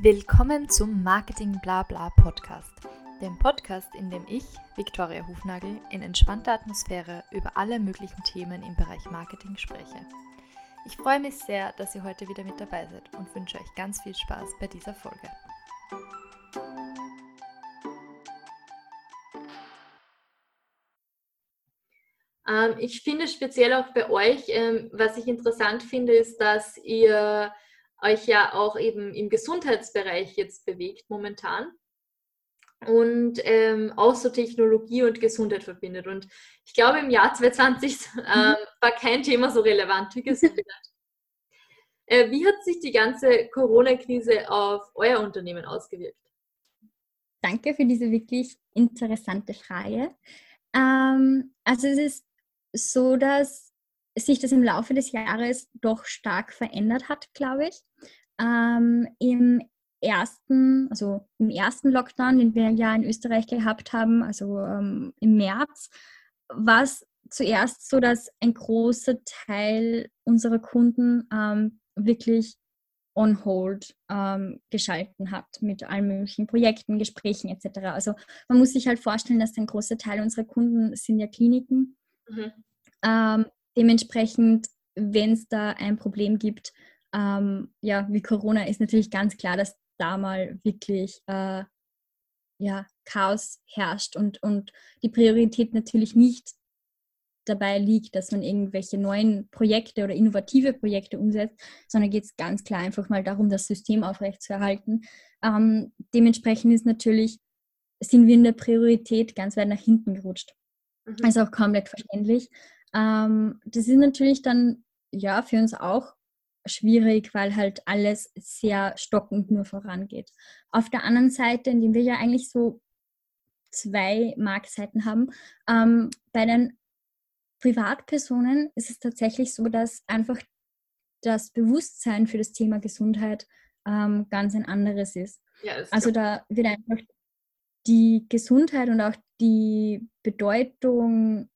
Willkommen zum Marketing Blabla Podcast, dem Podcast, in dem ich, Viktoria Hufnagel, in entspannter Atmosphäre über alle möglichen Themen im Bereich Marketing spreche. Ich freue mich sehr, dass ihr heute wieder mit dabei seid und wünsche euch ganz viel Spaß bei dieser Folge. Ähm, ich finde speziell auch bei euch, ähm, was ich interessant finde, ist, dass ihr euch ja auch eben im Gesundheitsbereich jetzt bewegt momentan und ähm, auch so Technologie und Gesundheit verbindet. Und ich glaube, im Jahr 2020 äh, war kein Thema so relevant wie Gesundheit. äh, wie hat sich die ganze Corona-Krise auf euer Unternehmen ausgewirkt? Danke für diese wirklich interessante Frage. Ähm, also es ist so, dass sich das im Laufe des Jahres doch stark verändert hat, glaube ich. Ähm, Im ersten, also im ersten Lockdown, den wir ja in Österreich gehabt haben, also ähm, im März, war es zuerst so, dass ein großer Teil unserer Kunden ähm, wirklich on hold ähm, geschalten hat mit allen möglichen Projekten, Gesprächen etc. Also man muss sich halt vorstellen, dass ein großer Teil unserer Kunden sind ja Kliniken. Mhm. Ähm, Dementsprechend, wenn es da ein Problem gibt, ähm, ja, wie Corona, ist natürlich ganz klar, dass da mal wirklich äh, ja, Chaos herrscht und, und die Priorität natürlich nicht dabei liegt, dass man irgendwelche neuen Projekte oder innovative Projekte umsetzt, sondern geht es ganz klar einfach mal darum, das System aufrechtzuerhalten. Ähm, dementsprechend ist natürlich, sind wir in der Priorität ganz weit nach hinten gerutscht. Mhm. Also auch komplett verständlich. Ähm, das ist natürlich dann ja für uns auch schwierig, weil halt alles sehr stockend nur vorangeht. Auf der anderen Seite, indem wir ja eigentlich so zwei Marktseiten haben, ähm, bei den Privatpersonen ist es tatsächlich so, dass einfach das Bewusstsein für das Thema Gesundheit ähm, ganz ein anderes ist. Ja, also da wird einfach die Gesundheit und auch die Bedeutung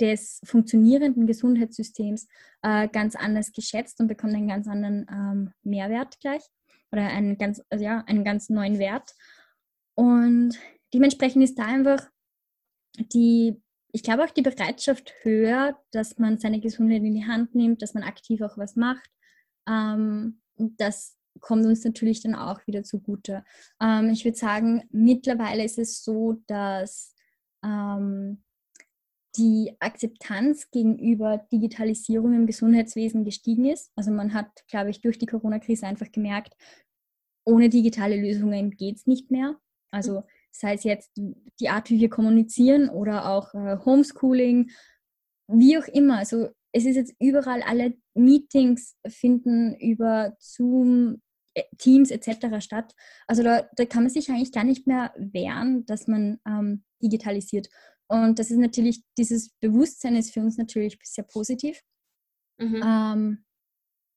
des funktionierenden Gesundheitssystems äh, ganz anders geschätzt und bekommt einen ganz anderen ähm, Mehrwert gleich oder einen ganz, also ja, einen ganz neuen Wert. Und dementsprechend ist da einfach die, ich glaube auch die Bereitschaft höher, dass man seine Gesundheit in die Hand nimmt, dass man aktiv auch was macht. Ähm, das kommt uns natürlich dann auch wieder zugute. Ähm, ich würde sagen, mittlerweile ist es so, dass ähm, die Akzeptanz gegenüber Digitalisierung im Gesundheitswesen gestiegen ist. Also man hat, glaube ich, durch die Corona-Krise einfach gemerkt, ohne digitale Lösungen geht es nicht mehr. Also sei es jetzt die Art, wie wir kommunizieren oder auch äh, Homeschooling, wie auch immer. Also es ist jetzt überall, alle Meetings finden über Zoom, äh, Teams etc. statt. Also da, da kann man sich eigentlich gar nicht mehr wehren, dass man ähm, digitalisiert. Und das ist natürlich, dieses Bewusstsein ist für uns natürlich sehr positiv. Mhm. Ähm,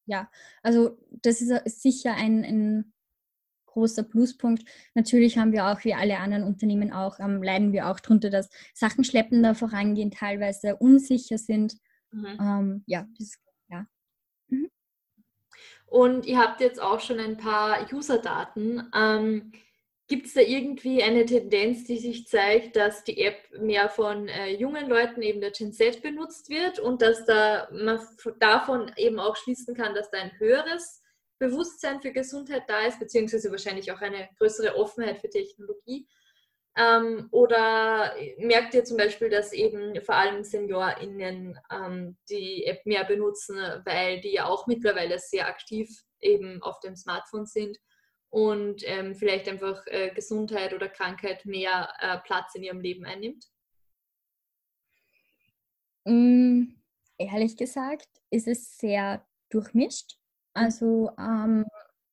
ja, also das ist sicher ein, ein, großer Pluspunkt. Natürlich haben wir auch, wie alle anderen Unternehmen auch, ähm, leiden wir auch darunter, dass Sachen schleppender vorangehen, teilweise unsicher sind. Mhm. Ähm, ja, das, ja. Mhm. Und ihr habt jetzt auch schon ein paar User-Daten. Gibt es da irgendwie eine Tendenz, die sich zeigt, dass die App mehr von äh, jungen Leuten, eben der Gen Z, benutzt wird und dass da man davon eben auch schließen kann, dass da ein höheres Bewusstsein für Gesundheit da ist, beziehungsweise wahrscheinlich auch eine größere Offenheit für Technologie? Ähm, oder merkt ihr zum Beispiel, dass eben vor allem SeniorInnen ähm, die App mehr benutzen, weil die ja auch mittlerweile sehr aktiv eben auf dem Smartphone sind? Und ähm, vielleicht einfach äh, Gesundheit oder Krankheit mehr äh, Platz in ihrem Leben einnimmt? Mm, ehrlich gesagt ist es sehr durchmischt. Also ähm,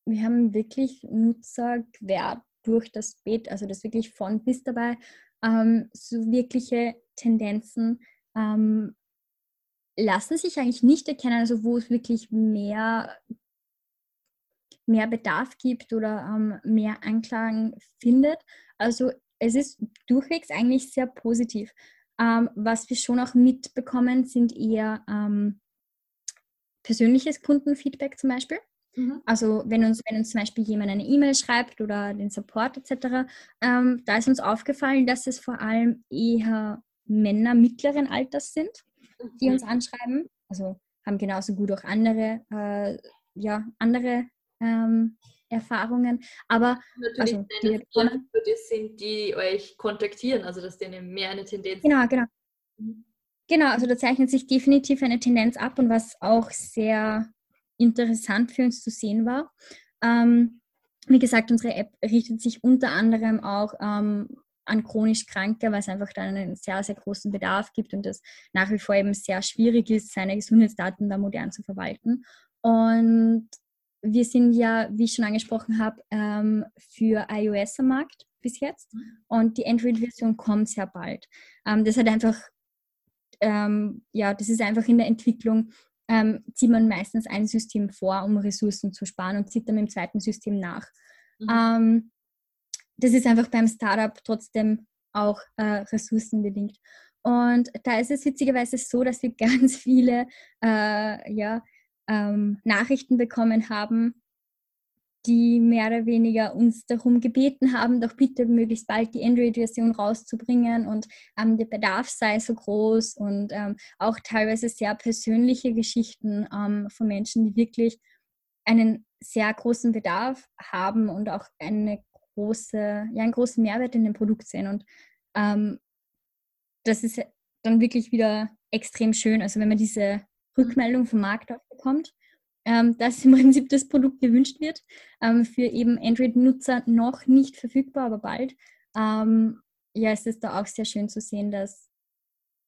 wir haben wirklich Nutzer quer durch das Bett, also das wirklich von bis dabei, ähm, so wirkliche Tendenzen ähm, lassen sich eigentlich nicht erkennen, also wo es wirklich mehr mehr Bedarf gibt oder ähm, mehr Anklang findet. Also es ist durchwegs eigentlich sehr positiv. Ähm, was wir schon auch mitbekommen, sind eher ähm, persönliches Kundenfeedback zum Beispiel. Mhm. Also wenn uns, wenn uns zum Beispiel jemand eine E-Mail schreibt oder den Support etc., ähm, da ist uns aufgefallen, dass es vor allem eher Männer mittleren Alters sind, die mhm. uns anschreiben. Also haben genauso gut auch andere, äh, ja, andere ähm, Erfahrungen. Aber natürlich also, die, die sind, die euch kontaktieren, also dass denen mehr eine Tendenz. Genau, genau. Mhm. Genau, also da zeichnet sich definitiv eine Tendenz ab und was auch sehr interessant für uns zu sehen war. Ähm, wie gesagt, unsere App richtet sich unter anderem auch ähm, an chronisch Kranke, weil es einfach dann einen sehr, sehr großen Bedarf gibt und es nach wie vor eben sehr schwierig ist, seine Gesundheitsdaten da modern zu verwalten. Und wir sind ja, wie ich schon angesprochen habe, ähm, für iOS am Markt bis jetzt und die Android-Version kommt sehr bald. Ähm, das hat einfach, ähm, ja, das ist einfach in der Entwicklung ähm, zieht man meistens ein System vor, um Ressourcen zu sparen und zieht dann im zweiten System nach. Mhm. Ähm, das ist einfach beim Startup trotzdem auch äh, ressourcenbedingt. Und da ist es witzigerweise so, dass wir ganz viele äh, ja, ähm, Nachrichten bekommen haben, die mehr oder weniger uns darum gebeten haben, doch bitte möglichst bald die Android-Version rauszubringen und ähm, der Bedarf sei so groß und ähm, auch teilweise sehr persönliche Geschichten ähm, von Menschen, die wirklich einen sehr großen Bedarf haben und auch eine große, ja, einen großen Mehrwert in dem Produkt sehen. Und ähm, das ist dann wirklich wieder extrem schön. Also wenn man diese Rückmeldung vom Markt auch bekommt, ähm, dass im Prinzip das Produkt gewünscht wird. Ähm, für eben Android-Nutzer noch nicht verfügbar, aber bald. Ähm, ja, es ist da auch sehr schön zu sehen, dass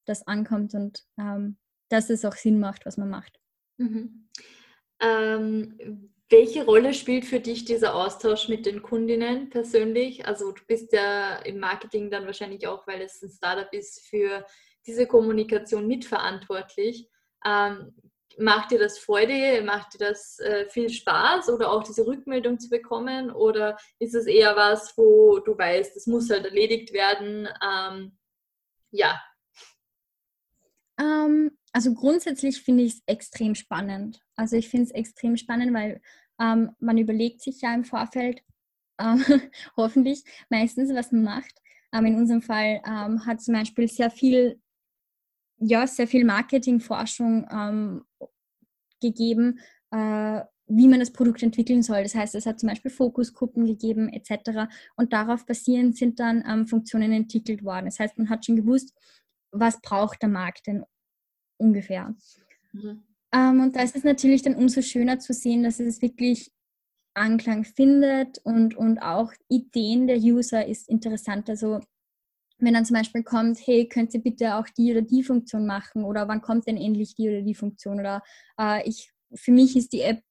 das ankommt und ähm, dass es auch Sinn macht, was man macht. Mhm. Ähm, welche Rolle spielt für dich dieser Austausch mit den Kundinnen persönlich? Also du bist ja im Marketing dann wahrscheinlich auch, weil es ein Startup ist, für diese Kommunikation mitverantwortlich. Ähm, macht dir das Freude, macht dir das äh, viel Spaß oder auch diese Rückmeldung zu bekommen? Oder ist es eher was, wo du weißt, es muss halt erledigt werden? Ähm, ja. Ähm, also grundsätzlich finde ich es extrem spannend. Also ich finde es extrem spannend, weil ähm, man überlegt sich ja im Vorfeld ähm, hoffentlich meistens, was man macht. Ähm, in unserem Fall ähm, hat zum Beispiel sehr viel ja, sehr viel Marketingforschung ähm, gegeben, äh, wie man das Produkt entwickeln soll. Das heißt, es hat zum Beispiel Fokusgruppen gegeben etc. Und darauf basierend sind dann ähm, Funktionen entwickelt worden. Das heißt, man hat schon gewusst, was braucht der Markt denn ungefähr. Mhm. Ähm, und da ist es natürlich dann umso schöner zu sehen, dass es wirklich Anklang findet und, und auch Ideen der User ist interessant. Also wenn dann zum Beispiel kommt, hey, könnt ihr bitte auch die oder die Funktion machen oder wann kommt denn endlich die oder die Funktion oder äh, ich, für mich ist die App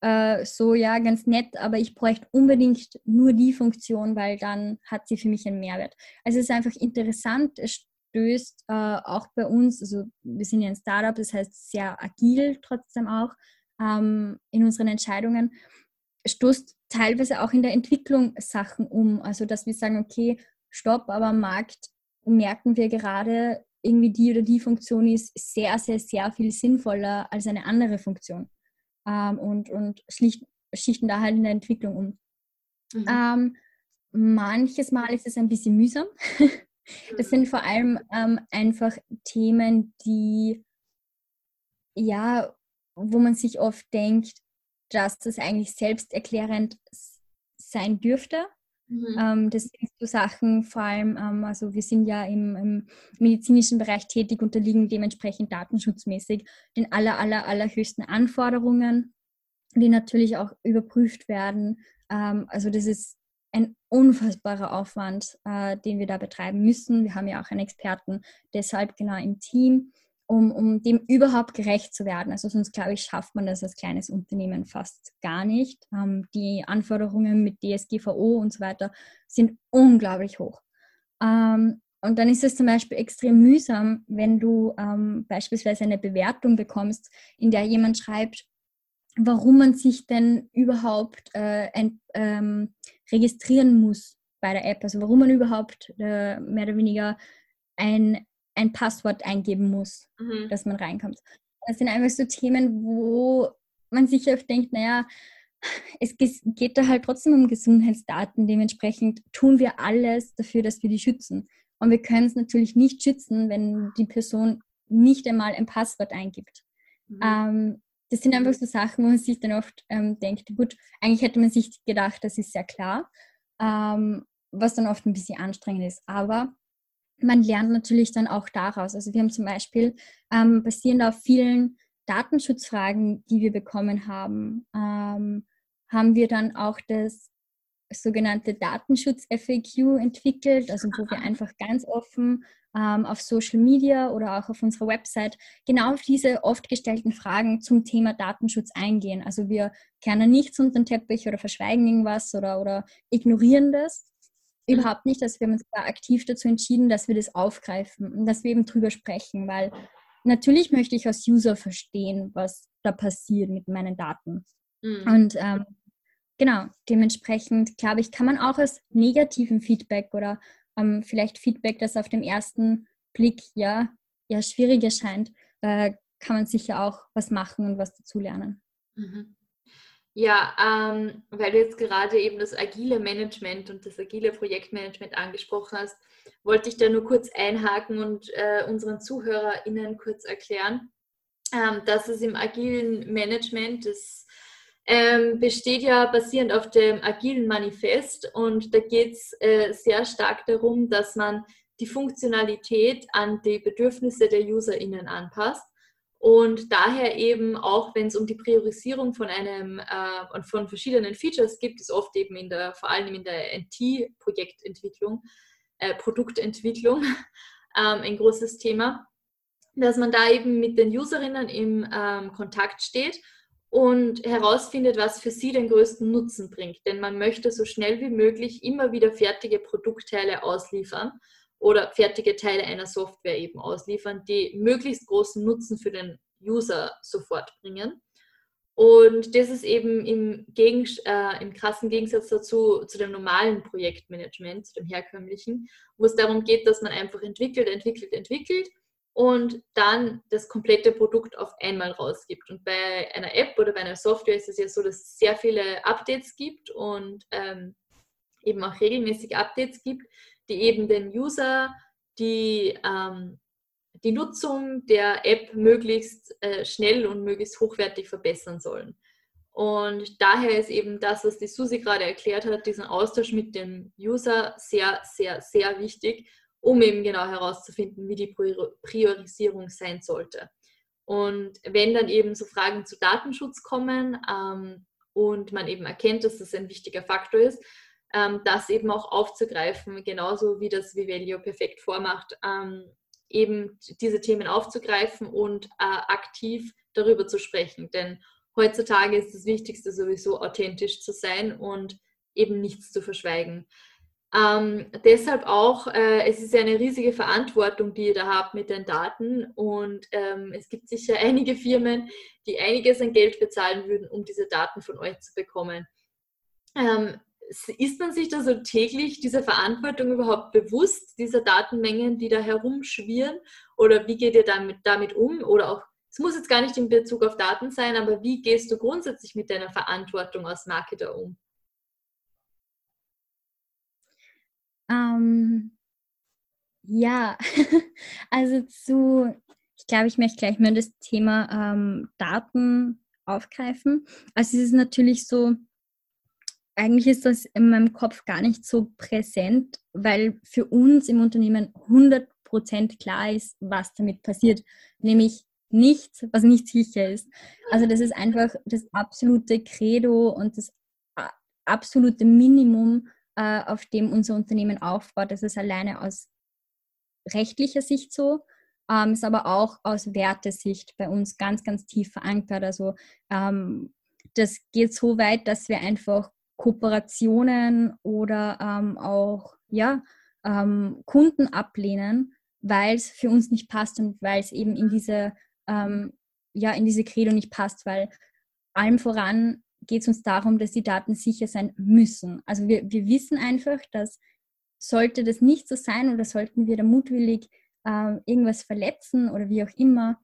äh, so, ja, ganz nett, aber ich bräuchte unbedingt nur die Funktion, weil dann hat sie für mich einen Mehrwert. Also es ist einfach interessant, es stößt äh, auch bei uns, also wir sind ja ein Startup, das heißt sehr agil trotzdem auch ähm, in unseren Entscheidungen, stoßt teilweise auch in der Entwicklung Sachen um. Also dass wir sagen, okay, stopp, aber am Markt merken wir gerade, irgendwie die oder die Funktion ist sehr, sehr, sehr viel sinnvoller als eine andere Funktion. Ähm, und und schlicht, schichten da halt in der Entwicklung um. Mhm. Ähm, manches Mal ist es ein bisschen mühsam. das sind vor allem ähm, einfach Themen, die, ja, wo man sich oft denkt, dass das eigentlich selbsterklärend sein dürfte. Mhm. Ähm, das sind so Sachen, vor allem, ähm, also wir sind ja im, im, medizinischen Bereich tätig, unterliegen dementsprechend datenschutzmäßig den aller, aller, allerhöchsten Anforderungen, die natürlich auch überprüft werden. Ähm, also das ist ein unfassbarer Aufwand, äh, den wir da betreiben müssen. Wir haben ja auch einen Experten deshalb genau im Team um, um dem überhaupt gerecht zu werden. Also sonst, glaube ich, schafft man das als kleines Unternehmen fast gar nicht. Ähm, die Anforderungen mit DSGVO und so weiter sind unglaublich hoch. Ähm, und dann ist es zum Beispiel extrem mühsam, wenn du ähm, beispielsweise eine Bewertung bekommst, in der jemand schreibt, warum man sich denn überhaupt äh, ein, ähm, registrieren muss bei der App, also warum man überhaupt äh, mehr oder weniger ein ein Passwort eingeben muss, mhm. dass man reinkommt. Das sind einfach so Themen, wo man sich oft denkt, naja, es geht da halt trotzdem um Gesundheitsdaten. Dementsprechend tun wir alles dafür, dass wir die schützen. Und wir können es natürlich nicht schützen, wenn die Person nicht einmal ein Passwort eingibt. Mhm. Ähm, das sind einfach so Sachen, wo man sich dann oft ähm, denkt, gut, eigentlich hätte man sich gedacht, das ist sehr klar, ähm, was dann oft ein bisschen anstrengend ist. Aber man lernt natürlich dann auch daraus. Also wir haben zum Beispiel ähm, basierend auf vielen Datenschutzfragen, die wir bekommen haben, ähm, haben wir dann auch das sogenannte Datenschutz-FAQ entwickelt, also wo wir einfach ganz offen ähm, auf Social Media oder auch auf unserer Website genau auf diese oft gestellten Fragen zum Thema Datenschutz eingehen. Also wir kehren nichts unter den Teppich oder verschweigen irgendwas oder, oder ignorieren das. Überhaupt nicht, dass wir uns da aktiv dazu entschieden, dass wir das aufgreifen und dass wir eben drüber sprechen, weil natürlich möchte ich als User verstehen, was da passiert mit meinen Daten. Mhm. Und ähm, genau, dementsprechend glaube ich, kann man auch als negativen Feedback oder ähm, vielleicht Feedback, das auf dem ersten Blick ja, ja schwierig erscheint, äh, kann man sicher auch was machen und was dazulernen. Mhm. Ja, ähm, weil du jetzt gerade eben das agile Management und das agile Projektmanagement angesprochen hast, wollte ich da nur kurz einhaken und äh, unseren ZuhörerInnen kurz erklären, ähm, dass es im agilen Management, das ähm, besteht ja basierend auf dem agilen Manifest und da geht es äh, sehr stark darum, dass man die Funktionalität an die Bedürfnisse der UserInnen anpasst und daher eben auch, wenn es um die Priorisierung von einem äh, von verschiedenen Features gibt, ist oft eben in der, vor allem in der NT-Projektentwicklung, äh, Produktentwicklung ähm, ein großes Thema, dass man da eben mit den Userinnen im ähm, Kontakt steht und herausfindet, was für sie den größten Nutzen bringt. Denn man möchte so schnell wie möglich immer wieder fertige Produktteile ausliefern oder fertige Teile einer Software eben ausliefern, die möglichst großen Nutzen für den User sofort bringen. Und das ist eben im, Gegen, äh, im krassen Gegensatz dazu zu dem normalen Projektmanagement, zu dem herkömmlichen, wo es darum geht, dass man einfach entwickelt, entwickelt, entwickelt und dann das komplette Produkt auf einmal rausgibt. Und bei einer App oder bei einer Software ist es ja so, dass es sehr viele Updates gibt und ähm, eben auch regelmäßig Updates gibt, die eben den User die, ähm, die Nutzung der App möglichst äh, schnell und möglichst hochwertig verbessern sollen. Und daher ist eben das, was die Susi gerade erklärt hat, diesen Austausch mit dem User sehr, sehr, sehr wichtig, um eben genau herauszufinden, wie die Priorisierung sein sollte. Und wenn dann eben so Fragen zu Datenschutz kommen ähm, und man eben erkennt, dass das ein wichtiger Faktor ist, ähm, das eben auch aufzugreifen, genauso wie das Vivelio perfekt vormacht, ähm, eben diese Themen aufzugreifen und äh, aktiv darüber zu sprechen. Denn heutzutage ist das Wichtigste sowieso authentisch zu sein und eben nichts zu verschweigen. Ähm, deshalb auch, äh, es ist ja eine riesige Verantwortung, die ihr da habt mit den Daten und ähm, es gibt sicher einige Firmen, die einiges an Geld bezahlen würden, um diese Daten von euch zu bekommen. Ähm, ist man sich da so täglich dieser Verantwortung überhaupt bewusst, dieser Datenmengen, die da herumschwirren? Oder wie geht ihr damit, damit um? Oder auch, es muss jetzt gar nicht in Bezug auf Daten sein, aber wie gehst du grundsätzlich mit deiner Verantwortung als Marketer um? Ähm, ja, also zu, ich glaube, ich möchte gleich mal das Thema ähm, Daten aufgreifen. Also es ist natürlich so, eigentlich ist das in meinem Kopf gar nicht so präsent, weil für uns im Unternehmen 100% klar ist, was damit passiert. Nämlich nichts, was nicht sicher ist. Also das ist einfach das absolute Credo und das absolute Minimum, äh, auf dem unser Unternehmen aufbaut. Das ist alleine aus rechtlicher Sicht so, ähm, ist aber auch aus Wertesicht bei uns ganz, ganz tief verankert. Also ähm, das geht so weit, dass wir einfach Kooperationen oder ähm, auch ja, ähm, Kunden ablehnen, weil es für uns nicht passt und weil es eben in diese, ähm, ja, in diese Credo nicht passt, weil allem voran geht es uns darum, dass die Daten sicher sein müssen. Also wir, wir wissen einfach, dass sollte das nicht so sein oder sollten wir da mutwillig äh, irgendwas verletzen oder wie auch immer,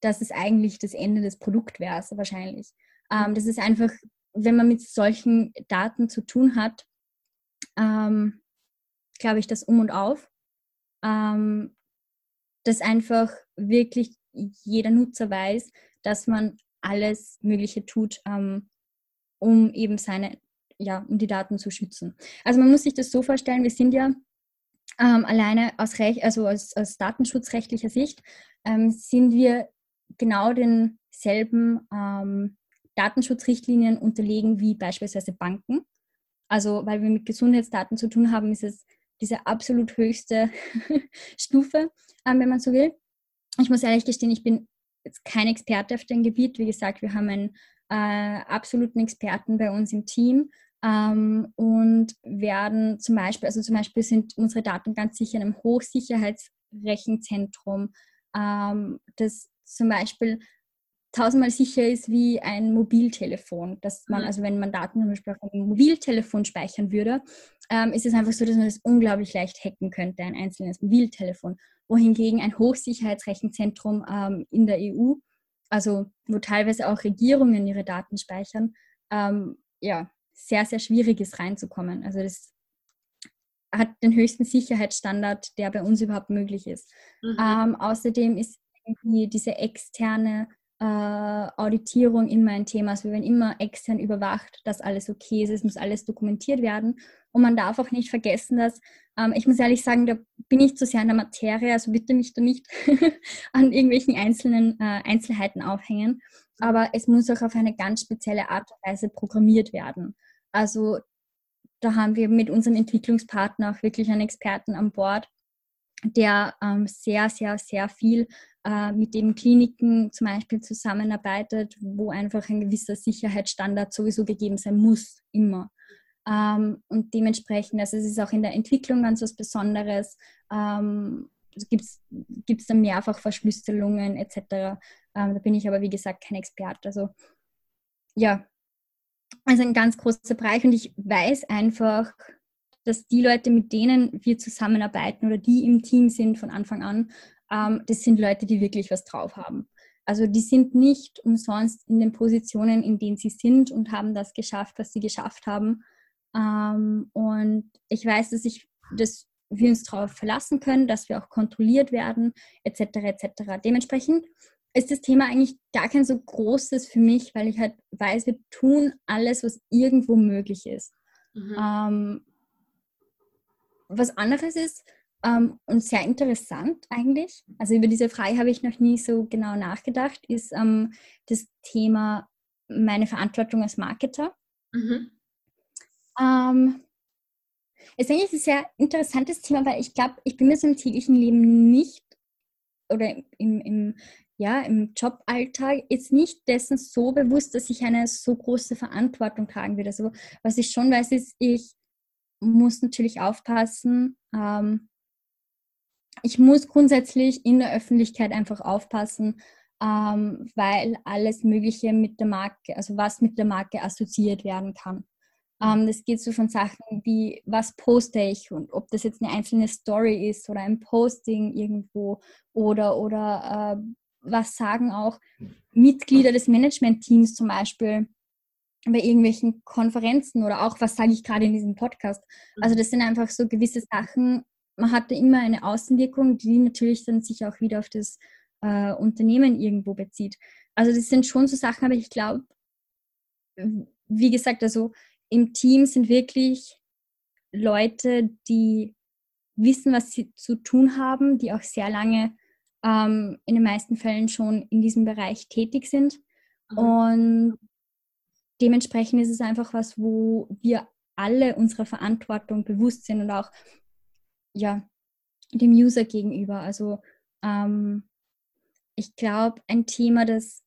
dass es eigentlich das Ende des Produkts wäre, wahrscheinlich. Ähm, das ist einfach, wenn man mit solchen Daten zu tun hat, ähm, glaube ich, das Um und Auf, ähm, dass einfach wirklich jeder Nutzer weiß, dass man alles Mögliche tut, ähm, um eben seine, ja, um die Daten zu schützen. Also man muss sich das so vorstellen, wir sind ja ähm, alleine aus, Recht, also aus, aus datenschutzrechtlicher Sicht, ähm, sind wir genau denselben ähm, Datenschutzrichtlinien unterlegen wie beispielsweise Banken. Also weil wir mit Gesundheitsdaten zu tun haben, ist es diese absolut höchste Stufe, ähm, wenn man so will. Ich muss ehrlich gestehen, ich bin jetzt kein Experte auf dem Gebiet. Wie gesagt, wir haben einen äh, absoluten Experten bei uns im Team ähm, und werden zum Beispiel, also zum Beispiel sind unsere Daten ganz sicher in einem Hochsicherheitsrechenzentrum, ähm, das zum Beispiel tausendmal sicher ist wie ein Mobiltelefon. Dass man, mhm. also wenn man Daten zum Beispiel auf einem Mobiltelefon speichern würde, ähm, ist es einfach so, dass man das unglaublich leicht hacken könnte, ein einzelnes Mobiltelefon. Wohingegen ein Hochsicherheitsrechenzentrum ähm, in der EU, also wo teilweise auch Regierungen ihre Daten speichern, ähm, ja, sehr, sehr schwierig ist reinzukommen. Also das hat den höchsten Sicherheitsstandard, der bei uns überhaupt möglich ist. Mhm. Ähm, außerdem ist diese externe äh, Auditierung immer ein Thema. Also wir werden immer extern überwacht, dass alles okay ist, es muss alles dokumentiert werden. Und man darf auch nicht vergessen, dass, ähm, ich muss ehrlich sagen, da bin ich zu sehr in der Materie, also bitte mich da nicht an irgendwelchen einzelnen äh, Einzelheiten aufhängen. Aber es muss auch auf eine ganz spezielle Art und Weise programmiert werden. Also da haben wir mit unserem Entwicklungspartner auch wirklich einen Experten an Bord, der ähm, sehr, sehr, sehr viel äh, mit den Kliniken zum Beispiel zusammenarbeitet, wo einfach ein gewisser Sicherheitsstandard sowieso gegeben sein muss, immer. Ähm, und dementsprechend, also es ist auch in der Entwicklung ganz was Besonderes. Ähm, gibt es dann mehrfach Verschlüsselungen etc. Ähm, da bin ich aber, wie gesagt, kein Experte. Also ja, also ein ganz großer Bereich und ich weiß einfach, dass die Leute, mit denen wir zusammenarbeiten oder die im Team sind von Anfang an, ähm, das sind Leute, die wirklich was drauf haben. Also die sind nicht umsonst in den Positionen, in denen sie sind und haben das geschafft, was sie geschafft haben. Ähm, und ich weiß, dass ich dass wir uns darauf verlassen können, dass wir auch kontrolliert werden, etc. etc. Dementsprechend ist das Thema eigentlich gar kein so großes für mich, weil ich halt weiß, wir tun alles, was irgendwo möglich ist. Mhm. Ähm, was anderes ist, ähm, und sehr interessant eigentlich, also über diese Frage habe ich noch nie so genau nachgedacht, ist ähm, das Thema meine Verantwortung als Marketer. Mhm. Ähm, ist eigentlich ein sehr interessantes Thema, weil ich glaube, ich bin mir so im täglichen Leben nicht oder im, im, ja, im Joballtag jetzt nicht dessen so bewusst, dass ich eine so große Verantwortung tragen würde. Also was ich schon weiß, ist, ich muss natürlich aufpassen, ähm, ich muss grundsätzlich in der Öffentlichkeit einfach aufpassen, ähm, weil alles Mögliche mit der Marke, also was mit der Marke assoziiert werden kann. Ähm, das geht so von Sachen wie, was poste ich und ob das jetzt eine einzelne Story ist oder ein Posting irgendwo oder, oder äh, was sagen auch Mitglieder des Management-Teams zum Beispiel bei irgendwelchen Konferenzen oder auch, was sage ich gerade in diesem Podcast. Also das sind einfach so gewisse Sachen, man hatte immer eine Außenwirkung, die natürlich dann sich auch wieder auf das äh, Unternehmen irgendwo bezieht. Also das sind schon so Sachen, aber ich glaube, wie gesagt, also im Team sind wirklich Leute, die wissen, was sie zu tun haben, die auch sehr lange ähm, in den meisten Fällen schon in diesem Bereich tätig sind. Mhm. Und dementsprechend ist es einfach was, wo wir alle unserer Verantwortung bewusst sind und auch ja, dem User gegenüber. Also ähm, ich glaube, ein Thema, das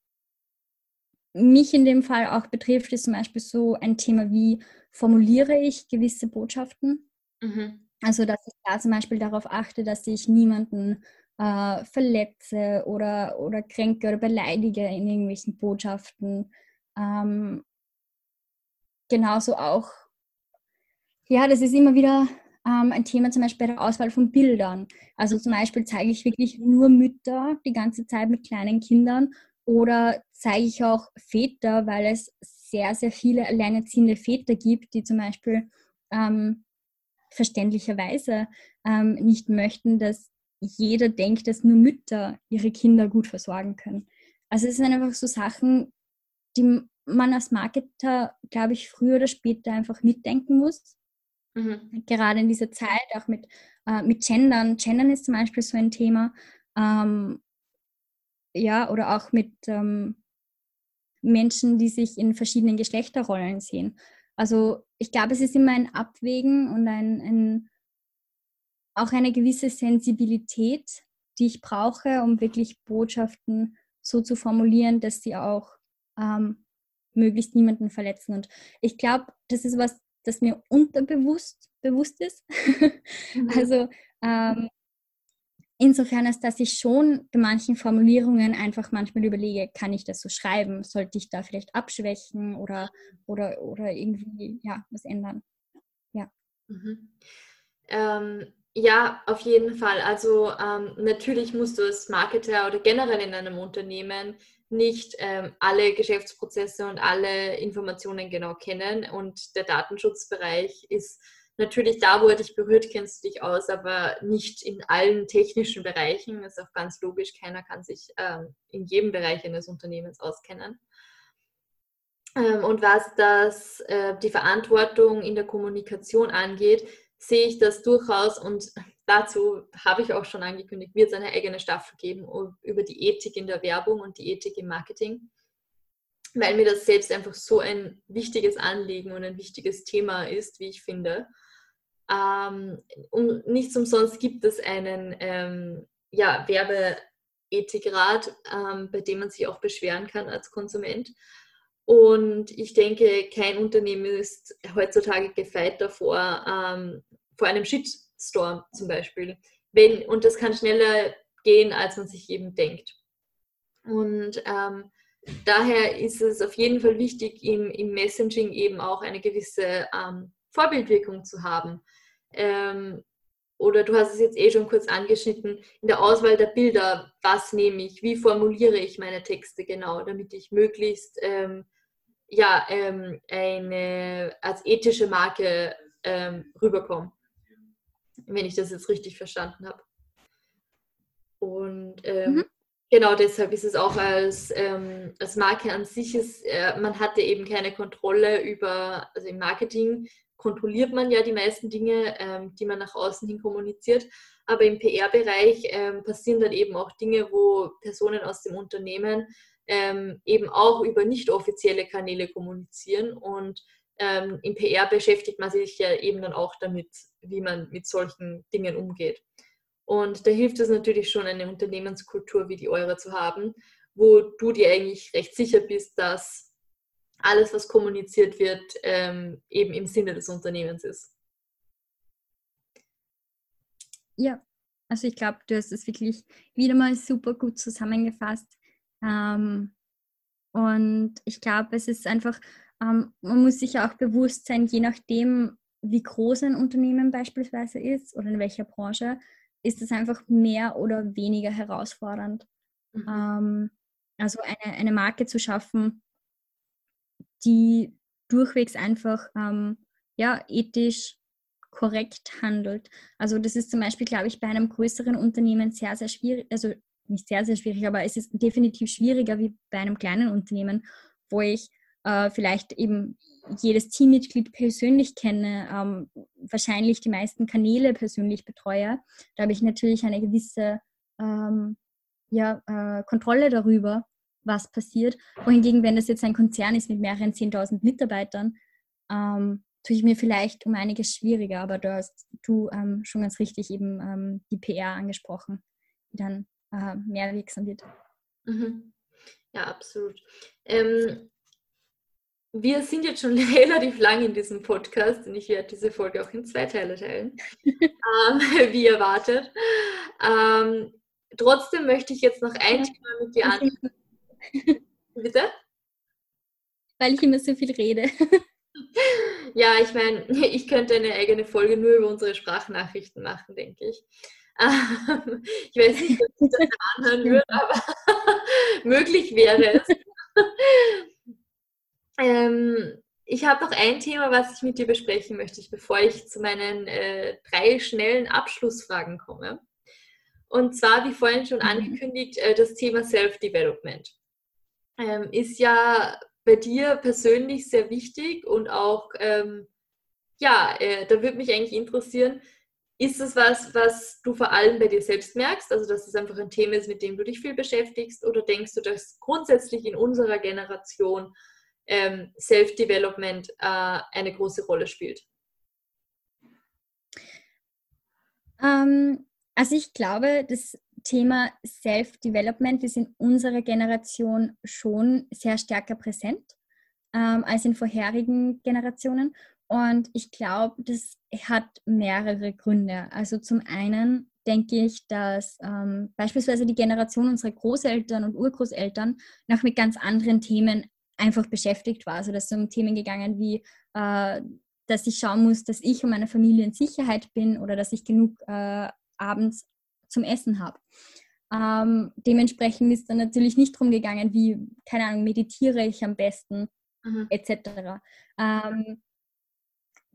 mich in dem Fall auch betrifft, ist zum Beispiel so ein Thema wie, formuliere ich gewisse Botschaften? Mhm. Also, dass ich da zum Beispiel darauf achte, dass ich niemanden äh, verletze oder, oder kränke oder beleidige in irgendwelchen Botschaften. Ähm, genauso auch, ja, das ist immer wieder ähm, ein Thema zum Beispiel bei der Auswahl von Bildern. Also zum Beispiel zeige ich wirklich nur Mütter die ganze Zeit mit kleinen Kindern oder zeige ich auch Väter, weil es sehr, sehr viele alleinerziehende Väter gibt, die zum Beispiel ähm, verständlicherweise ähm, nicht möchten, dass jeder denkt, dass nur Mütter ihre Kinder gut versorgen können. Also es sind einfach so Sachen, die man als Marketer, glaube ich, früher oder später einfach mitdenken muss. Mhm. Gerade in dieser Zeit, auch mit, äh, mit Gendern. Gendern ist zum Beispiel so ein Thema. Ähm, ja, oder auch mit ähm, Menschen, die sich in verschiedenen Geschlechterrollen sehen. Also ich glaube, es ist immer ein Abwägen und ein, ein, auch eine gewisse Sensibilität, die ich brauche, um wirklich Botschaften so zu formulieren, dass sie auch ähm, möglichst niemanden verletzen. Und ich glaube, das ist was, das mir unterbewusst bewusst ist. Mhm. also ähm, insofern ist, dass ich schon bei manchen Formulierungen einfach manchmal überlege, kann ich das so schreiben? Sollte ich da vielleicht abschwächen oder, oder, oder irgendwie ja, was ändern? Ja. Mhm. Ähm, ja, auf jeden Fall. Also ähm, natürlich musst du als Marketer oder generell in einem Unternehmen nicht ähm, alle Geschäftsprozesse und alle Informationen genau kennen. Und der Datenschutzbereich ist natürlich da, wo er dich berührt, kennst du dich aus, aber nicht in allen technischen Bereichen. Das ist auch ganz logisch. Keiner kann sich ähm, in jedem Bereich eines Unternehmens auskennen. Ähm, und was das, äh, die Verantwortung in der Kommunikation angeht, sehe ich das durchaus und dazu habe ich auch schon angekündigt, wird es eine eigene Staffel geben über die Ethik in der Werbung und die Ethik im Marketing, weil mir das selbst einfach so ein wichtiges Anliegen und ein wichtiges Thema ist, wie ich finde. Ähm, und nichts umsonst gibt es einen ähm, ja, Werbeethikrat, ähm, bei dem man sich auch beschweren kann als Konsument. Und ich denke, kein Unternehmen ist heutzutage gefeit davor, ähm, vor einem Shitstorm zum Beispiel. Wenn, und das kann schneller gehen, als man sich eben denkt. Und ähm, daher ist es auf jeden Fall wichtig, im, im Messaging eben auch eine gewisse ähm, Vorbildwirkung zu haben. Ähm, oder du hast es jetzt eh schon kurz angeschnitten, in der Auswahl der Bilder, was nehme ich, wie formuliere ich meine Texte genau, damit ich möglichst ähm, ja, ähm, eine als ethische Marke ähm, rüberkommen. Wenn ich das jetzt richtig verstanden habe. Und ähm, mhm. genau deshalb ist es auch als, ähm, als Marke an sich, ist, äh, man hatte eben keine Kontrolle über, also im Marketing kontrolliert man ja die meisten Dinge, ähm, die man nach außen hin kommuniziert. Aber im PR-Bereich ähm, passieren dann eben auch Dinge, wo Personen aus dem Unternehmen ähm, eben auch über nicht offizielle Kanäle kommunizieren. Und ähm, im PR beschäftigt man sich ja eben dann auch damit, wie man mit solchen Dingen umgeht. Und da hilft es natürlich schon, eine Unternehmenskultur wie die eure zu haben, wo du dir eigentlich recht sicher bist, dass alles, was kommuniziert wird, ähm, eben im Sinne des Unternehmens ist. Ja, also ich glaube, du hast es wirklich wieder mal super gut zusammengefasst. Ähm, und ich glaube, es ist einfach, ähm, man muss sich auch bewusst sein, je nachdem, wie groß ein Unternehmen beispielsweise ist oder in welcher Branche, ist es einfach mehr oder weniger herausfordernd. Mhm. Ähm, also eine, eine Marke zu schaffen, die durchwegs einfach ähm, ja, ethisch korrekt handelt. Also das ist zum Beispiel, glaube ich, bei einem größeren Unternehmen sehr, sehr schwierig, also nicht sehr, sehr schwierig, aber es ist definitiv schwieriger wie bei einem kleinen Unternehmen, wo ich äh, vielleicht eben jedes Teammitglied persönlich kenne, ähm, wahrscheinlich die meisten Kanäle persönlich betreue. Da habe ich natürlich eine gewisse ähm, ja, äh, Kontrolle darüber, was passiert. Wohingegen, wenn das jetzt ein Konzern ist mit mehreren 10.000 Mitarbeitern, ähm, tue ich mir vielleicht um einiges schwieriger, aber du hast du ähm, schon ganz richtig eben ähm, die PR angesprochen, die dann äh, mehr wirksam wird. Mhm. Ja, absolut. Ähm, wir sind jetzt schon relativ lang in diesem Podcast und ich werde diese Folge auch in zwei Teile teilen, ähm, wie erwartet. Ähm, trotzdem möchte ich jetzt noch ein Thema mit dir an. Bitte? Weil ich immer so viel rede. Ja, ich meine, ich könnte eine eigene Folge nur über unsere Sprachnachrichten machen, denke ich. ich weiß nicht, ob ich das anhören würde, aber möglich wäre es. Ähm, ich habe noch ein Thema, was ich mit dir besprechen möchte, bevor ich zu meinen äh, drei schnellen Abschlussfragen komme. Und zwar, wie vorhin schon mhm. angekündigt, äh, das Thema Self-Development. Ähm, ist ja bei dir persönlich sehr wichtig und auch, ähm, ja, äh, da würde mich eigentlich interessieren, ist das was, was du vor allem bei dir selbst merkst, also dass es einfach ein Thema ist, mit dem du dich viel beschäftigst, oder denkst du, dass grundsätzlich in unserer Generation ähm, Self-Development äh, eine große Rolle spielt? Ähm, also ich glaube, das Thema Self-Development ist in unserer Generation schon sehr stärker präsent ähm, als in vorherigen Generationen. Und ich glaube, das hat mehrere Gründe. Also zum einen denke ich, dass ähm, beispielsweise die Generation unserer Großeltern und Urgroßeltern noch mit ganz anderen Themen einfach beschäftigt war. Also dass es um Themen gegangen wie, äh, dass ich schauen muss, dass ich und meine Familie in Sicherheit bin oder dass ich genug äh, abends zum Essen habe. Ähm, dementsprechend ist dann natürlich nicht darum gegangen, wie, keine Ahnung, meditiere ich am besten, mhm. etc. Ähm,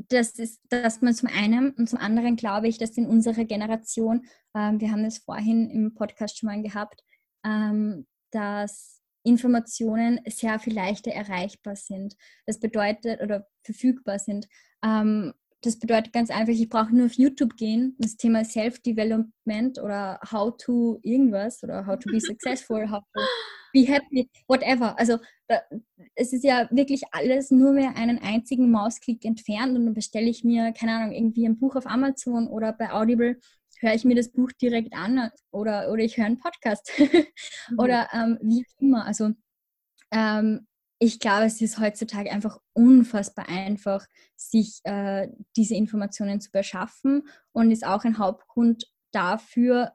das ist, dass man zum einen und zum anderen glaube ich, dass in unserer Generation, ähm, wir haben es vorhin im Podcast schon mal gehabt, ähm, dass Informationen sehr viel leichter erreichbar sind. Das bedeutet, oder verfügbar sind. Ähm, das bedeutet ganz einfach, ich brauche nur auf YouTube gehen, das Thema Self-Development oder How to irgendwas oder How to be successful, How to be happy, whatever. Also da, es ist ja wirklich alles nur mehr einen einzigen Mausklick entfernt und dann bestelle ich mir, keine Ahnung, irgendwie ein Buch auf Amazon oder bei Audible höre ich mir das Buch direkt an oder, oder ich höre einen Podcast mhm. oder ähm, wie immer. Also ähm, ich glaube, es ist heutzutage einfach unfassbar einfach, sich äh, diese Informationen zu beschaffen und ist auch ein Hauptgrund dafür,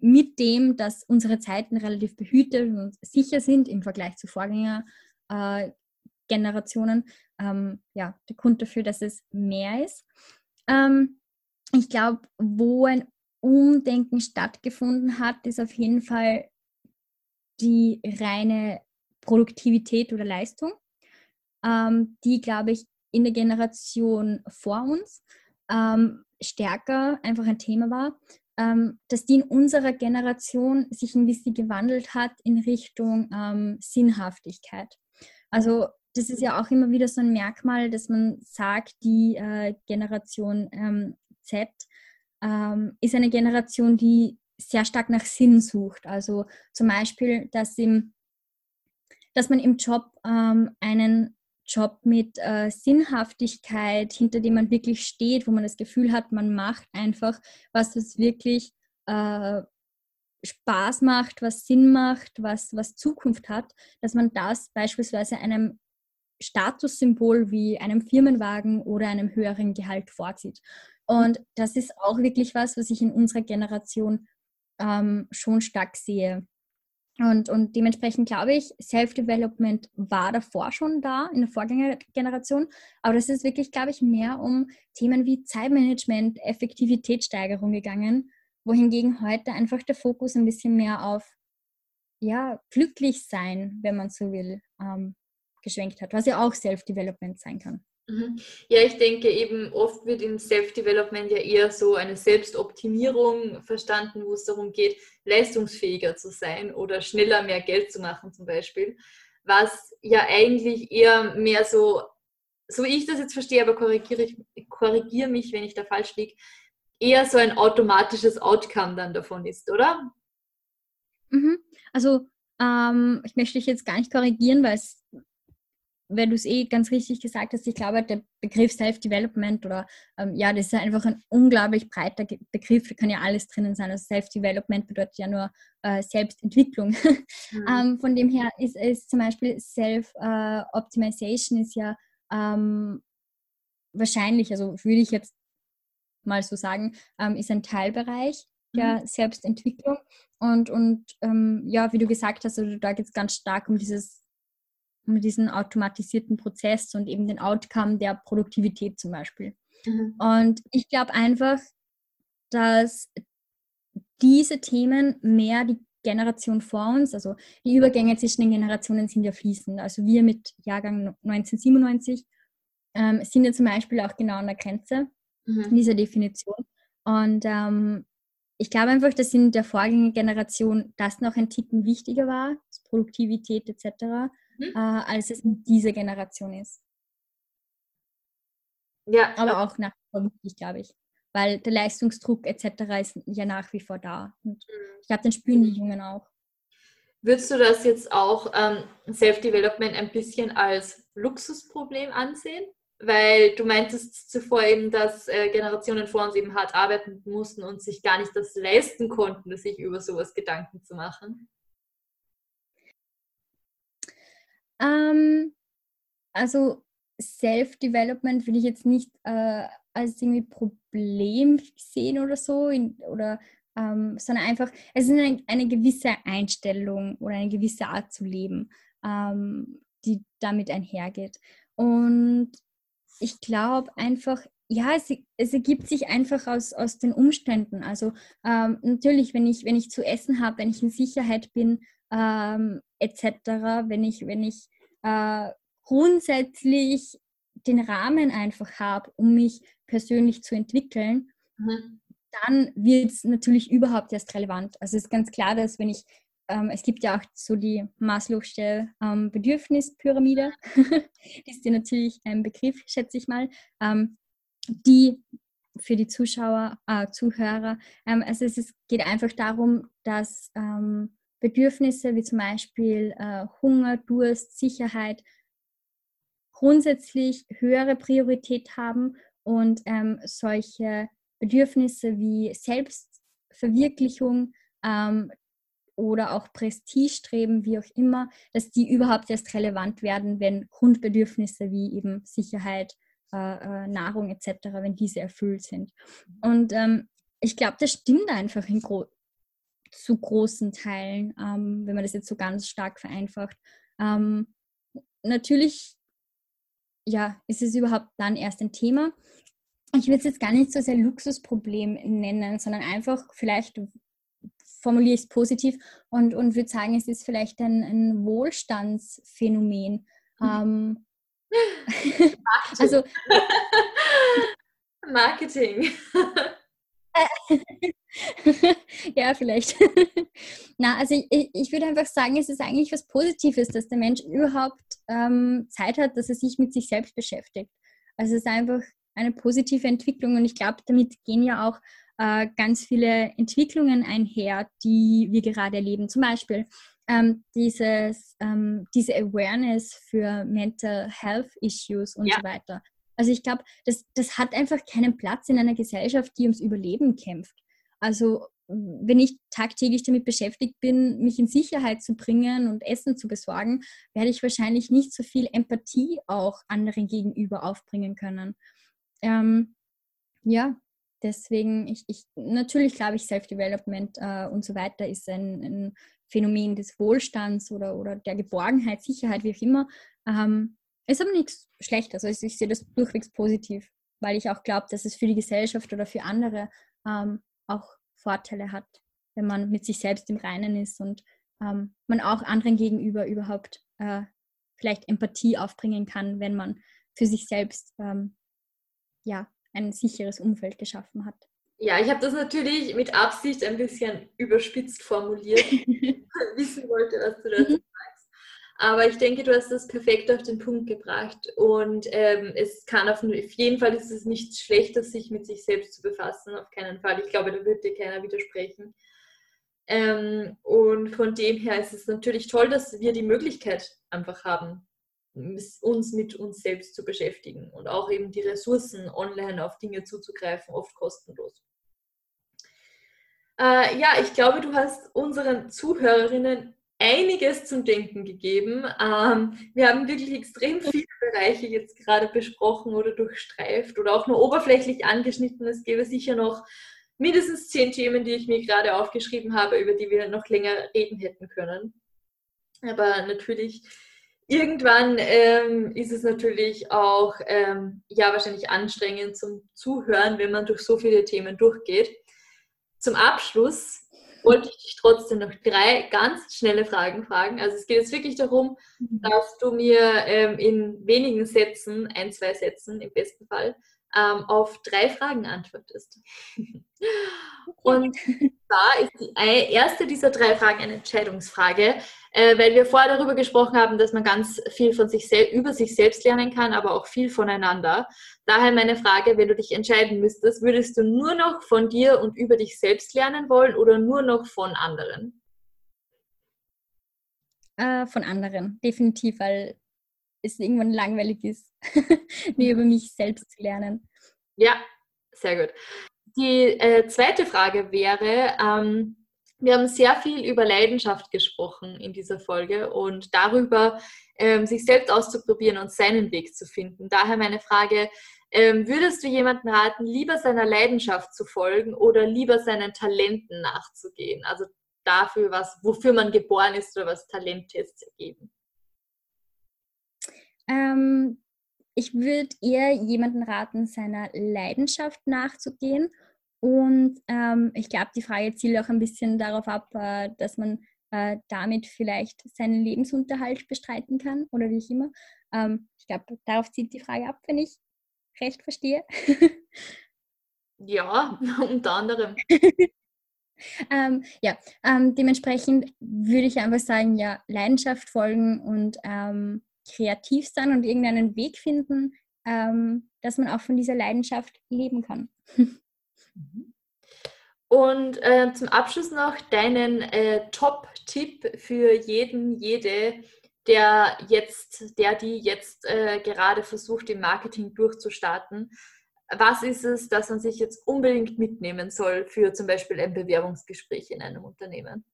mit dem, dass unsere Zeiten relativ behütet und sicher sind im Vergleich zu Vorgängergenerationen, äh, ähm, ja, der Grund dafür, dass es mehr ist. Ähm, ich glaube, wo ein Umdenken stattgefunden hat, ist auf jeden Fall die reine Produktivität oder Leistung, ähm, die, glaube ich, in der Generation vor uns ähm, stärker einfach ein Thema war, ähm, dass die in unserer Generation sich ein bisschen gewandelt hat in Richtung ähm, Sinnhaftigkeit. Also das ist ja auch immer wieder so ein Merkmal, dass man sagt, die äh, Generation ähm, Z ähm, ist eine Generation, die sehr stark nach Sinn sucht. Also zum Beispiel, dass, im, dass man im Job ähm, einen Job mit äh, Sinnhaftigkeit, hinter dem man wirklich steht, wo man das Gefühl hat, man macht einfach, was es wirklich äh, Spaß macht, was Sinn macht, was, was Zukunft hat, dass man das beispielsweise einem Statussymbol wie einem Firmenwagen oder einem höheren Gehalt vorzieht. Und das ist auch wirklich was, was ich in unserer Generation ähm, schon stark sehe. Und, und dementsprechend glaube ich, Self-Development war davor schon da, in der Vorgängergeneration. Aber das ist wirklich, glaube ich, mehr um Themen wie Zeitmanagement, Effektivitätssteigerung gegangen, wohingegen heute einfach der Fokus ein bisschen mehr auf ja, glücklich sein, wenn man so will, ähm, geschwenkt hat, was ja auch Self-Development sein kann. Mhm. Ja, ich denke eben, oft wird in Self-Development ja eher so eine Selbstoptimierung verstanden, wo es darum geht, leistungsfähiger zu sein oder schneller mehr Geld zu machen zum Beispiel, was ja eigentlich eher mehr so, so ich das jetzt verstehe, aber korrigiere, ich, korrigiere mich, wenn ich da falsch liege, eher so ein automatisches Outcome dann davon ist, oder? Mhm. Also ähm, ich möchte dich jetzt gar nicht korrigieren, weil es wenn du es eh ganz richtig gesagt hast, ich glaube, der Begriff Self-Development oder ähm, ja, das ist einfach ein unglaublich breiter Begriff, da kann ja alles drinnen sein. Also Self-Development bedeutet ja nur äh, Selbstentwicklung. Mhm. ähm, von dem her ist es zum Beispiel Self-Optimization äh, ist ja ähm, wahrscheinlich, also würde ich jetzt mal so sagen, ähm, ist ein Teilbereich der mhm. Selbstentwicklung. Und, und ähm, ja, wie du gesagt hast, also da geht es ganz stark um dieses mit diesen automatisierten Prozess und eben den Outcome der Produktivität zum Beispiel. Mhm. Und ich glaube einfach, dass diese Themen mehr die Generation vor uns, also die Übergänge zwischen den Generationen sind ja fließend. Also wir mit Jahrgang 1997 ähm, sind ja zum Beispiel auch genau an der Grenze mhm. dieser Definition. Und ähm, ich glaube einfach, dass in der Vorgängergeneration das noch ein Ticken wichtiger war, Produktivität etc., mhm. äh, als es in dieser Generation ist. Ja. Aber auch nach wie vor wichtig, glaube ich. Weil der Leistungsdruck etc. ist ja nach wie vor da. Und mhm. ich glaube, den spüren die Jungen auch. Würdest du das jetzt auch ähm, Self-Development ein bisschen als Luxusproblem ansehen? Weil du meintest zuvor eben, dass äh, Generationen vor uns eben hart arbeiten mussten und sich gar nicht das leisten konnten, sich über sowas Gedanken zu machen. Ähm, also Self-Development will ich jetzt nicht äh, als irgendwie Problem sehen oder so, in, oder, ähm, sondern einfach, es ist eine, eine, gewisse Einstellung oder eine gewisse Art zu leben, ähm, die damit einhergeht. Und ich glaube einfach, ja, es, es, ergibt sich einfach aus, aus den Umständen. Also ähm, natürlich, wenn ich, wenn ich zu essen habe, wenn ich in Sicherheit bin, ähm, etc., wenn ich, wenn ich äh, grundsätzlich den Rahmen einfach habe, um mich persönlich zu entwickeln, mhm. dann wird es natürlich überhaupt erst relevant. Also es ist ganz klar, dass wenn ich, ähm, es gibt ja auch so die Maslow'sche ähm, Bedürfnispyramide, die ist dir natürlich ein Begriff, schätze ich mal, ähm, die für die Zuschauer, äh, Zuhörer, ähm, also es ist, geht einfach darum, dass ähm, Bedürfnisse wie zum Beispiel äh, Hunger, Durst, Sicherheit grundsätzlich höhere Priorität haben und ähm, solche Bedürfnisse wie Selbstverwirklichung ähm, oder auch Prestigestreben, wie auch immer, dass die überhaupt erst relevant werden, wenn Grundbedürfnisse wie eben Sicherheit, äh, äh, Nahrung etc., wenn diese erfüllt sind. Und ähm, ich glaube, das stimmt einfach in gro zu großen Teilen, ähm, wenn man das jetzt so ganz stark vereinfacht. Ähm, natürlich ja, ist es überhaupt dann erst ein Thema? Ich würde es jetzt gar nicht so sehr Luxusproblem nennen, sondern einfach vielleicht formuliere ich es positiv und, und würde sagen, es ist vielleicht ein, ein Wohlstandsphänomen. Mhm. Ähm, also Marketing. ja, vielleicht. Na, also ich, ich würde einfach sagen, es ist eigentlich was Positives, dass der Mensch überhaupt ähm, Zeit hat, dass er sich mit sich selbst beschäftigt. Also es ist einfach eine positive Entwicklung und ich glaube, damit gehen ja auch äh, ganz viele Entwicklungen einher, die wir gerade erleben. Zum Beispiel ähm, dieses, ähm, diese Awareness für Mental Health Issues und ja. so weiter. Also ich glaube, das, das hat einfach keinen Platz in einer Gesellschaft, die ums Überleben kämpft. Also wenn ich tagtäglich damit beschäftigt bin, mich in Sicherheit zu bringen und Essen zu besorgen, werde ich wahrscheinlich nicht so viel Empathie auch anderen gegenüber aufbringen können. Ähm, ja, deswegen, ich, ich natürlich glaube ich, Self-Development äh, und so weiter ist ein, ein, Phänomen des Wohlstands oder, oder der Geborgenheit, Sicherheit, wie auch immer. Ähm, ist aber nichts Schlechtes. Also ich sehe das durchwegs positiv, weil ich auch glaube, dass es für die Gesellschaft oder für andere ähm, auch Vorteile hat, wenn man mit sich selbst im Reinen ist und ähm, man auch anderen gegenüber überhaupt äh, vielleicht Empathie aufbringen kann, wenn man für sich selbst ähm, ja, ein sicheres Umfeld geschaffen hat. Ja, ich habe das natürlich mit Absicht ein bisschen überspitzt formuliert, wissen wollte, was du dazu mhm. Aber ich denke, du hast das perfekt auf den Punkt gebracht. Und ähm, es kann auf, jeden Fall ist es nichts Schlechtes, sich mit sich selbst zu befassen. Auf keinen Fall. Ich glaube, da wird dir keiner widersprechen. Ähm, und von dem her ist es natürlich toll, dass wir die Möglichkeit einfach haben, uns mit uns selbst zu beschäftigen und auch eben die Ressourcen online auf Dinge zuzugreifen, oft kostenlos. Äh, ja, ich glaube, du hast unseren Zuhörerinnen einiges zum Denken gegeben. Ähm, wir haben wirklich extrem viele Bereiche jetzt gerade besprochen oder durchstreift oder auch nur oberflächlich angeschnitten. Es gäbe sicher noch mindestens zehn Themen, die ich mir gerade aufgeschrieben habe, über die wir noch länger reden hätten können. Aber natürlich, irgendwann ähm, ist es natürlich auch ähm, ja wahrscheinlich anstrengend zum Zuhören, wenn man durch so viele Themen durchgeht. Zum Abschluss wollte ich dich trotzdem noch drei ganz schnelle Fragen fragen. Also es geht jetzt wirklich darum, mhm. dass du mir ähm, in wenigen Sätzen, ein, zwei Sätzen im besten Fall, ähm, auf drei Fragen antwortest. Und zwar ist die erste dieser drei Fragen eine Entscheidungsfrage, äh, weil wir vorher darüber gesprochen haben, dass man ganz viel von sich über sich selbst lernen kann, aber auch viel voneinander. Daher meine Frage, wenn du dich entscheiden müsstest, würdest du nur noch von dir und über dich selbst lernen wollen oder nur noch von anderen? Äh, von anderen, definitiv, weil es irgendwann langweilig ist, mir über mich selbst zu lernen. Ja, sehr gut. Die äh, zweite Frage wäre, ähm, wir haben sehr viel über Leidenschaft gesprochen in dieser Folge und darüber, ähm, sich selbst auszuprobieren und seinen Weg zu finden. Daher meine Frage, ähm, würdest du jemanden raten, lieber seiner Leidenschaft zu folgen oder lieber seinen Talenten nachzugehen? Also dafür, was, wofür man geboren ist oder was Talenttests ergeben? Ähm, ich würde eher jemanden raten, seiner Leidenschaft nachzugehen. Und ähm, ich glaube, die Frage zielt auch ein bisschen darauf ab, äh, dass man äh, damit vielleicht seinen Lebensunterhalt bestreiten kann oder wie auch immer. Ähm, ich glaube, darauf zielt die Frage ab, wenn ich recht verstehe. ja, unter anderem. ähm, ja, ähm, dementsprechend würde ich einfach sagen, ja, Leidenschaft folgen und ähm, kreativ sein und irgendeinen Weg finden, ähm, dass man auch von dieser Leidenschaft leben kann. Mhm. Und äh, zum Abschluss noch deinen äh, Top-Tipp für jeden, jede, der jetzt, der die jetzt äh, gerade versucht, im Marketing durchzustarten. Was ist es, dass man sich jetzt unbedingt mitnehmen soll für zum Beispiel ein Bewerbungsgespräch in einem Unternehmen?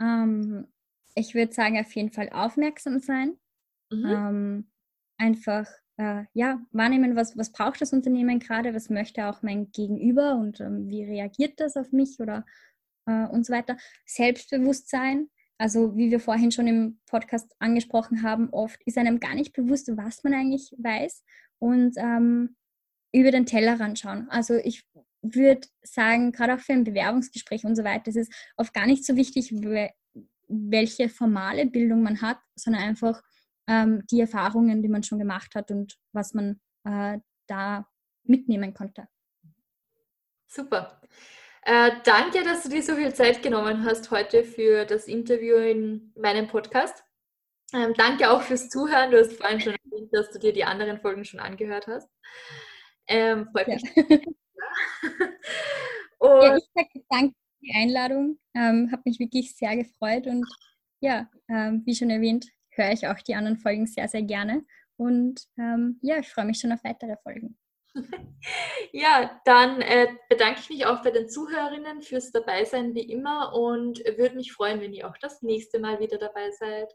Ähm, ich würde sagen, auf jeden Fall aufmerksam sein. Mhm. Ähm, einfach äh, ja, wahrnehmen, was, was braucht das Unternehmen gerade, was möchte auch mein Gegenüber und ähm, wie reagiert das auf mich oder äh, und so weiter. Selbstbewusstsein, also wie wir vorhin schon im Podcast angesprochen haben, oft ist einem gar nicht bewusst, was man eigentlich weiß und ähm, über den Tellerrand schauen. Also ich würde sagen, gerade auch für ein Bewerbungsgespräch und so weiter, ist es oft gar nicht so wichtig, welche formale Bildung man hat, sondern einfach ähm, die Erfahrungen, die man schon gemacht hat und was man äh, da mitnehmen konnte. Super. Äh, danke, dass du dir so viel Zeit genommen hast heute für das Interview in meinem Podcast. Ähm, danke auch fürs Zuhören. Du hast vorhin schon erwähnt, dass du dir die anderen Folgen schon angehört hast. Ähm, freut mich. Ja. ja, ich sage danke die Einladung. Ähm, Habe mich wirklich sehr gefreut und ja, ähm, wie schon erwähnt, höre ich auch die anderen Folgen sehr, sehr gerne. Und ähm, ja, ich freue mich schon auf weitere Folgen. Ja, dann äh, bedanke ich mich auch bei den Zuhörerinnen fürs Dabeisein wie immer und würde mich freuen, wenn ihr auch das nächste Mal wieder dabei seid.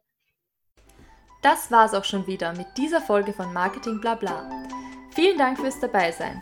Das war's auch schon wieder mit dieser Folge von Marketing Blabla. Vielen Dank fürs Dabeisein.